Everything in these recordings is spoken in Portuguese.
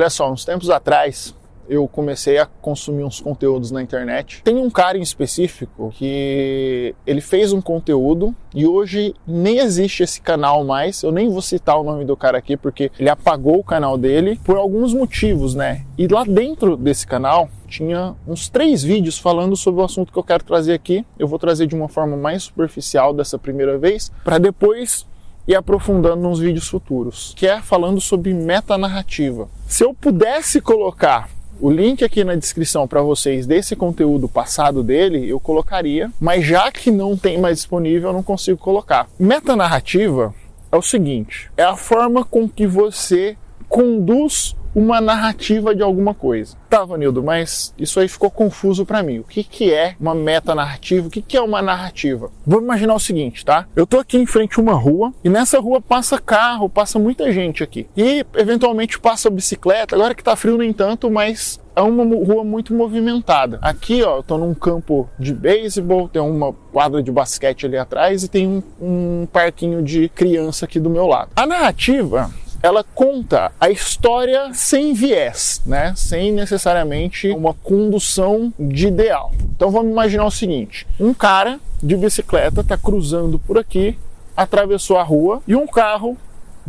Olha só, uns tempos atrás eu comecei a consumir uns conteúdos na internet. Tem um cara em específico que ele fez um conteúdo e hoje nem existe esse canal mais. Eu nem vou citar o nome do cara aqui porque ele apagou o canal dele por alguns motivos, né? E lá dentro desse canal tinha uns três vídeos falando sobre o assunto que eu quero trazer aqui. Eu vou trazer de uma forma mais superficial dessa primeira vez, para depois ir aprofundando nos vídeos futuros, que é falando sobre metanarrativa. Se eu pudesse colocar o link aqui na descrição para vocês desse conteúdo passado dele, eu colocaria, mas já que não tem mais disponível, eu não consigo colocar. Metanarrativa é o seguinte: é a forma com que você conduz uma narrativa de alguma coisa. Tá, Vanildo, mas isso aí ficou confuso para mim. O que, que é uma metanarrativa? O que, que é uma narrativa? Vamos imaginar o seguinte, tá? Eu tô aqui em frente a uma rua e nessa rua passa carro, passa muita gente aqui. E eventualmente passa bicicleta, agora que tá frio nem tanto, mas é uma rua muito movimentada. Aqui, ó, eu tô num campo de beisebol, tem uma quadra de basquete ali atrás e tem um, um parquinho de criança aqui do meu lado. A narrativa ela conta a história sem viés, né? Sem necessariamente uma condução de ideal. Então vamos imaginar o seguinte: um cara de bicicleta está cruzando por aqui, atravessou a rua e um carro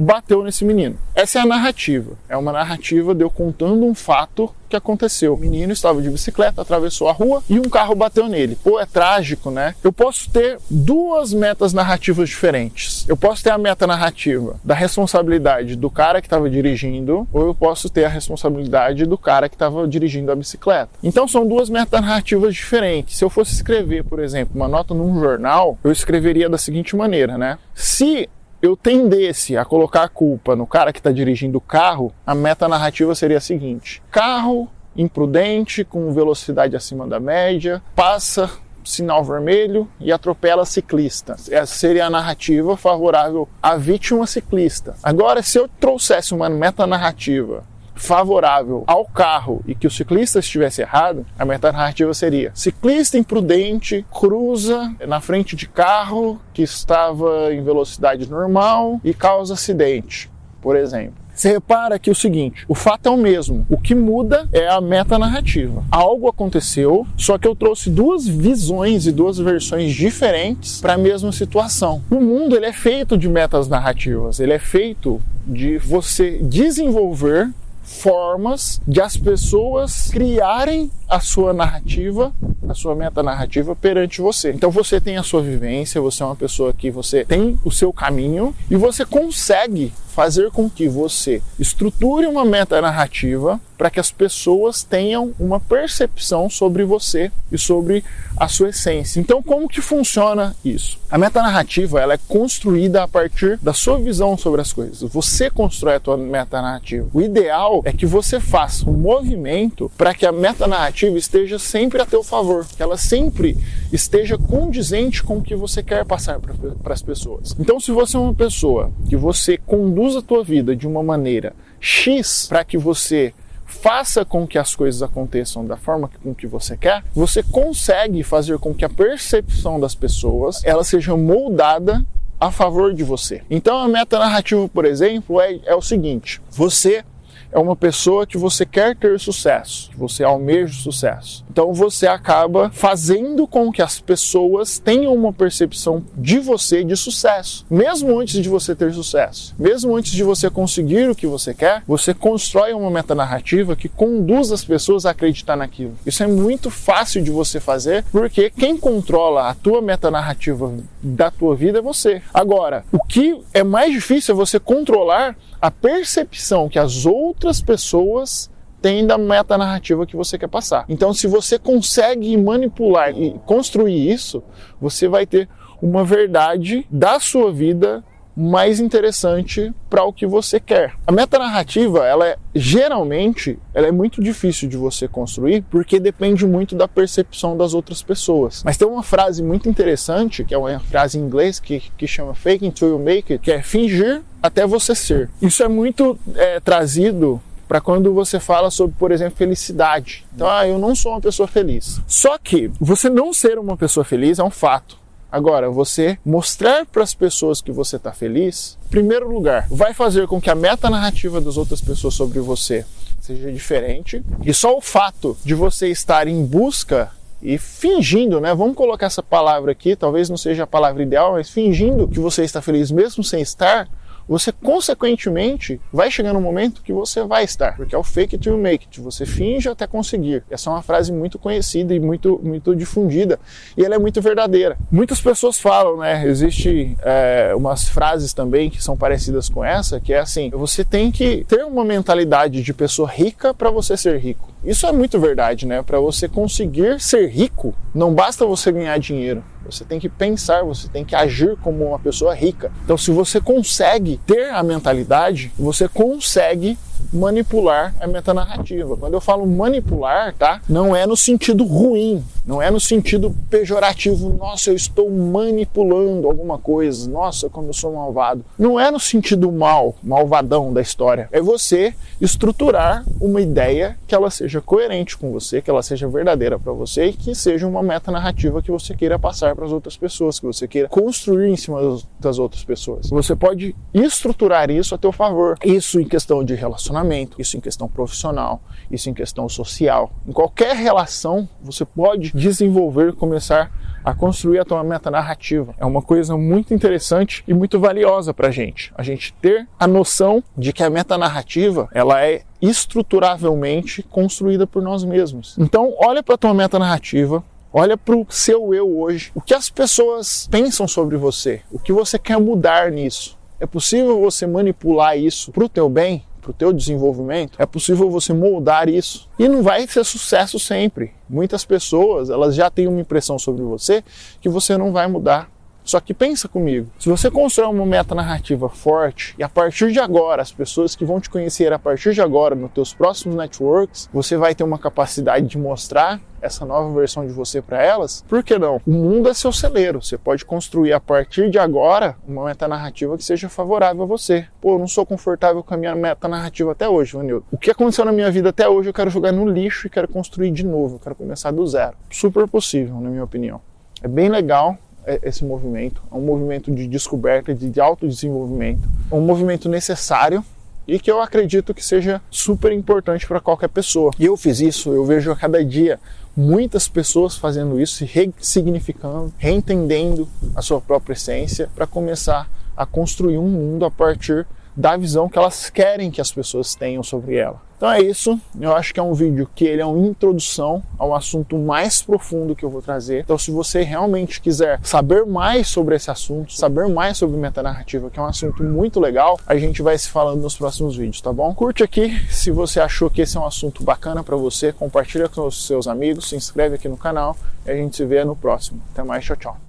bateu nesse menino. Essa é a narrativa. É uma narrativa de eu contando um fato que aconteceu. O menino estava de bicicleta, atravessou a rua e um carro bateu nele. Pô, é trágico, né? Eu posso ter duas metas narrativas diferentes. Eu posso ter a meta narrativa da responsabilidade do cara que estava dirigindo, ou eu posso ter a responsabilidade do cara que estava dirigindo a bicicleta. Então são duas metas narrativas diferentes. Se eu fosse escrever, por exemplo, uma nota num jornal, eu escreveria da seguinte maneira, né? Se eu tendesse a colocar a culpa no cara que está dirigindo o carro, a meta narrativa seria a seguinte: carro imprudente, com velocidade acima da média, passa sinal vermelho e atropela ciclista. Essa seria a narrativa favorável à vítima ciclista. Agora, se eu trouxesse uma meta narrativa favorável ao carro e que o ciclista estivesse errado, a metanarrativa seria: ciclista imprudente cruza na frente de carro que estava em velocidade normal e causa acidente, por exemplo. Você repara que o seguinte, o fato é o mesmo. O que muda é a metanarrativa. Algo aconteceu, só que eu trouxe duas visões e duas versões diferentes para a mesma situação. O mundo ele é feito de metas narrativas. Ele é feito de você desenvolver formas de as pessoas criarem a sua narrativa, a sua meta narrativa perante você. Então você tem a sua vivência, você é uma pessoa que você tem o seu caminho e você consegue fazer com que você estruture uma meta narrativa para que as pessoas tenham uma percepção sobre você e sobre a sua essência. Então, como que funciona isso? A meta narrativa ela é construída a partir da sua visão sobre as coisas. Você constrói a tua meta narrativa. O ideal é que você faça um movimento para que a meta narrativa esteja sempre a teu favor, que ela sempre esteja condizente com o que você quer passar para as pessoas. Então, se você é uma pessoa que você conduz a tua vida de uma maneira X para que você faça com que as coisas aconteçam da forma com que você quer, você consegue fazer com que a percepção das pessoas ela seja moldada a favor de você. Então a meta narrativa, por exemplo, é, é o seguinte: você é uma pessoa que você quer ter sucesso, que você almeja sucesso. Então você acaba fazendo com que as pessoas tenham uma percepção de você de sucesso, mesmo antes de você ter sucesso. Mesmo antes de você conseguir o que você quer, você constrói uma metanarrativa que conduz as pessoas a acreditar naquilo. Isso é muito fácil de você fazer, porque quem controla a tua metanarrativa da tua vida é você. Agora, o que é mais difícil é você controlar a percepção que as outras pessoas têm da metanarrativa que você quer passar. Então, se você consegue manipular e construir isso, você vai ter uma verdade da sua vida mais interessante para o que você quer. A metanarrativa, ela é geralmente, ela é muito difícil de você construir porque depende muito da percepção das outras pessoas. Mas tem uma frase muito interessante, que é uma frase em inglês que, que chama fake until you make it, que é fingir até você ser. Isso é muito é, trazido para quando você fala sobre, por exemplo, felicidade. Então, ah, eu não sou uma pessoa feliz. Só que você não ser uma pessoa feliz é um fato. Agora, você mostrar para as pessoas que você está feliz, em primeiro lugar, vai fazer com que a meta narrativa das outras pessoas sobre você seja diferente. E só o fato de você estar em busca e fingindo, né? Vamos colocar essa palavra aqui, talvez não seja a palavra ideal, mas fingindo que você está feliz mesmo sem estar, você consequentemente vai chegar no momento que você vai estar, porque é o fake you make it, você finge até conseguir. Essa é uma frase muito conhecida e muito, muito difundida e ela é muito verdadeira. Muitas pessoas falam, né? Existe é, umas frases também que são parecidas com essa, que é assim: você tem que ter uma mentalidade de pessoa rica para você ser rico. Isso é muito verdade, né? Para você conseguir ser rico, não basta você ganhar dinheiro. Você tem que pensar, você tem que agir como uma pessoa rica. Então, se você consegue ter a mentalidade, você consegue manipular a metanarrativa. Quando eu falo manipular, tá? Não é no sentido ruim, não é no sentido pejorativo, nossa, eu estou manipulando alguma coisa, nossa, como eu sou malvado. Não é no sentido mal, malvadão da história. É você estruturar uma ideia que ela seja coerente com você, que ela seja verdadeira para você e que seja uma metanarrativa que você queira passar para as outras pessoas, que você queira construir em cima das outras pessoas. Você pode estruturar isso a teu favor. Isso em questão de relacionamento relacionamento, isso em questão profissional, isso em questão social. Em qualquer relação, você pode desenvolver, começar a construir a tua meta narrativa. É uma coisa muito interessante e muito valiosa para a gente. A gente ter a noção de que a meta narrativa ela é estruturavelmente construída por nós mesmos. Então, olha para a tua meta narrativa, Olha para o seu eu hoje. O que as pessoas pensam sobre você? O que você quer mudar nisso? É possível você manipular isso para o teu bem? Para o teu desenvolvimento, é possível você moldar isso. E não vai ser sucesso sempre. Muitas pessoas, elas já têm uma impressão sobre você que você não vai mudar. Só que pensa comigo, se você constrói uma meta narrativa forte e a partir de agora, as pessoas que vão te conhecer a partir de agora nos teus próximos networks, você vai ter uma capacidade de mostrar essa nova versão de você para elas, por que não? O mundo é seu celeiro. Você pode construir a partir de agora uma meta narrativa que seja favorável a você. Pô, eu não sou confortável com a minha meta narrativa até hoje, Vanildo. O que aconteceu na minha vida até hoje, eu quero jogar no lixo e quero construir de novo. Eu quero começar do zero. Super possível, na minha opinião. É bem legal esse movimento. É um movimento de descoberta, de autodesenvolvimento. É um movimento necessário e que eu acredito que seja super importante para qualquer pessoa. E eu fiz isso, eu vejo a cada dia muitas pessoas fazendo isso, ressignificando, reentendendo a sua própria essência para começar a construir um mundo a partir da visão que elas querem que as pessoas tenham sobre ela. Então é isso, eu acho que é um vídeo que ele é uma introdução ao assunto mais profundo que eu vou trazer. Então se você realmente quiser saber mais sobre esse assunto, saber mais sobre metanarrativa, que é um assunto muito legal, a gente vai se falando nos próximos vídeos, tá bom? Curte aqui se você achou que esse é um assunto bacana para você, compartilha com os seus amigos, se inscreve aqui no canal e a gente se vê no próximo. Até mais, tchau, tchau.